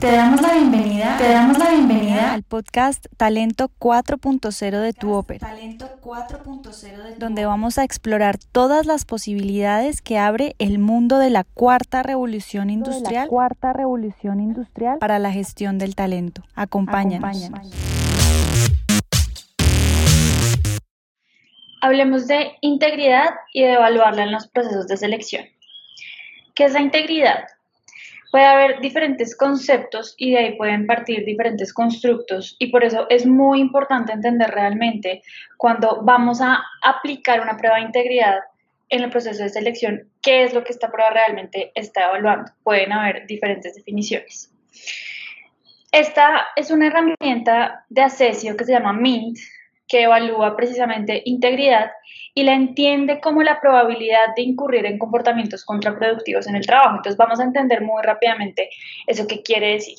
Te damos la bienvenida, te damos la bienvenida al podcast Talento 4.0 de tu ópera. Talento 4.0 de tu donde vamos a explorar todas las posibilidades que abre el mundo de la cuarta revolución industrial, cuarta revolución industrial para la gestión del talento. Acompáñanos. Hablemos de integridad y de evaluarla en los procesos de selección. ¿Qué es la integridad? Puede haber diferentes conceptos y de ahí pueden partir diferentes constructos y por eso es muy importante entender realmente cuando vamos a aplicar una prueba de integridad en el proceso de selección qué es lo que esta prueba realmente está evaluando. Pueden haber diferentes definiciones. Esta es una herramienta de asesio que se llama MINT, que evalúa precisamente integridad y la entiende como la probabilidad de incurrir en comportamientos contraproductivos en el trabajo. Entonces vamos a entender muy rápidamente eso que quiere decir.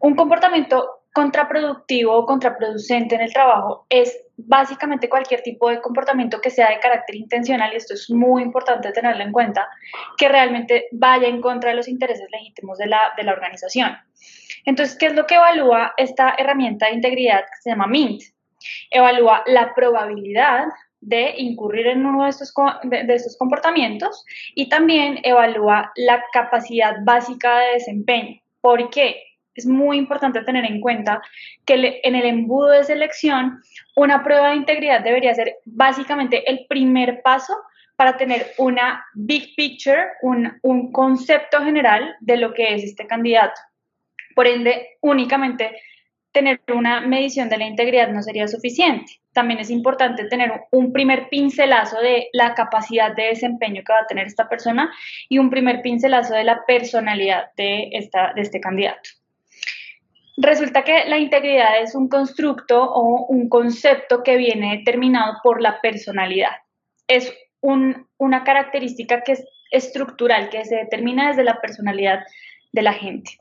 Un comportamiento contraproductivo o contraproducente en el trabajo es básicamente cualquier tipo de comportamiento que sea de carácter intencional, y esto es muy importante tenerlo en cuenta, que realmente vaya en contra de los intereses legítimos de la, de la organización. Entonces, ¿qué es lo que evalúa esta herramienta de integridad que se llama MINT? Evalúa la probabilidad de incurrir en uno de estos, de, estos comportamientos y también evalúa la capacidad básica de desempeño. ¿Por qué? Es muy importante tener en cuenta que en el embudo de selección una prueba de integridad debería ser básicamente el primer paso para tener una big picture, un, un concepto general de lo que es este candidato. Por ende, únicamente tener una medición de la integridad no sería suficiente. También es importante tener un primer pincelazo de la capacidad de desempeño que va a tener esta persona y un primer pincelazo de la personalidad de, esta, de este candidato. Resulta que la integridad es un constructo o un concepto que viene determinado por la personalidad. Es una característica que es estructural, que se determina desde la personalidad de la gente.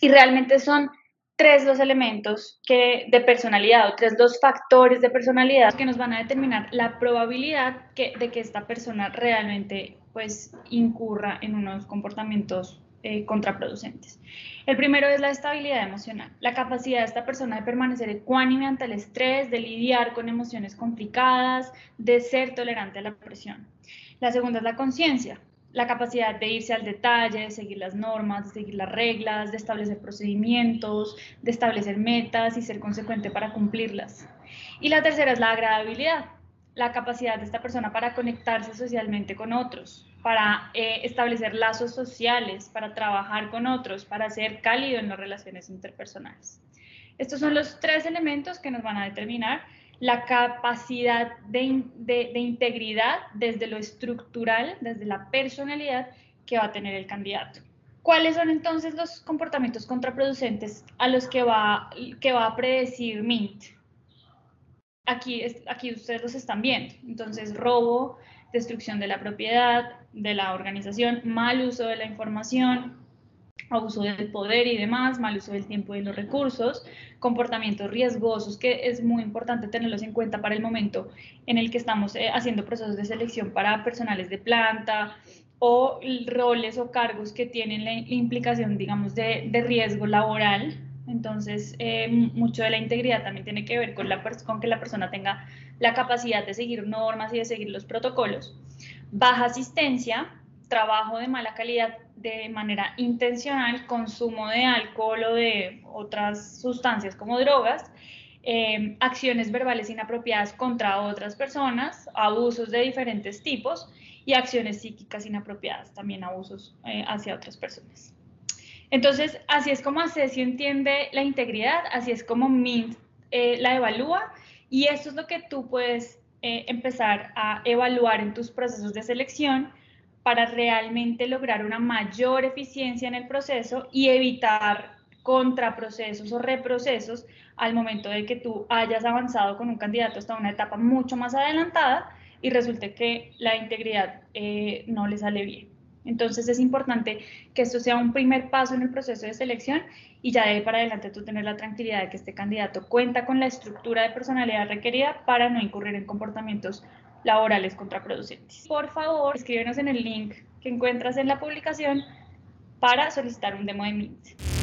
Y realmente son tres los elementos que, de personalidad o tres los factores de personalidad que nos van a determinar la probabilidad que, de que esta persona realmente pues incurra en unos comportamientos eh, contraproducentes. El primero es la estabilidad emocional, la capacidad de esta persona de permanecer ecuánime ante el estrés, de lidiar con emociones complicadas, de ser tolerante a la presión. La segunda es la conciencia, la capacidad de irse al detalle, de seguir las normas, de seguir las reglas, de establecer procedimientos, de establecer metas y ser consecuente para cumplirlas. Y la tercera es la agradabilidad, la capacidad de esta persona para conectarse socialmente con otros, para eh, establecer lazos sociales, para trabajar con otros, para ser cálido en las relaciones interpersonales. Estos son los tres elementos que nos van a determinar la capacidad de, integridad desde lo estructural, desde la personalidad que va a tener el candidato. ¿Cuáles son entonces los comportamientos contraproducentes a los que va, que va a predecir MINT? Aquí, aquí ustedes los están viendo. Entonces, robo, destrucción de la propiedad, de la organización, mal uso de la información, abuso del poder y demás, mal uso del tiempo y de los recursos, comportamientos riesgosos que es muy importante tenerlos en cuenta para el momento en el que estamos eh, haciendo procesos de selección para personales de planta o roles o cargos que tienen la implicación, digamos, de, de riesgo laboral. Entonces, eh, mucho de la integridad también tiene que ver con, la, con que la persona tenga la capacidad de seguir normas y de seguir los protocolos. Baja asistencia, trabajo de mala calidad de manera intencional, consumo de alcohol o de otras sustancias como drogas, em, acciones verbales inapropiadas contra otras personas, abusos de diferentes tipos y acciones psíquicas inapropiadas, también abusos eh, hacia otras personas. Entonces, así es como Acesio entiende la integridad, así es como MINT eh, la evalúa y esto es lo que tú puedes eh, empezar a evaluar en tus procesos de selección para realmente lograr una mayor eficiencia en el proceso y evitar contraprocesos o reprocesos al momento de que tú hayas avanzado con un candidato hasta una etapa mucho más adelantada y resulte que la integridad eh, no le sale bien. Entonces es importante que esto sea un primer paso en el proceso de selección y ya de ahí para adelante tú tener la tranquilidad de que este candidato cuenta con la estructura de personalidad requerida para no incurrir en comportamientos laborales contraproducentes. Por favor, escríbenos en el link que encuentras en la publicación para solicitar un demo de Mint.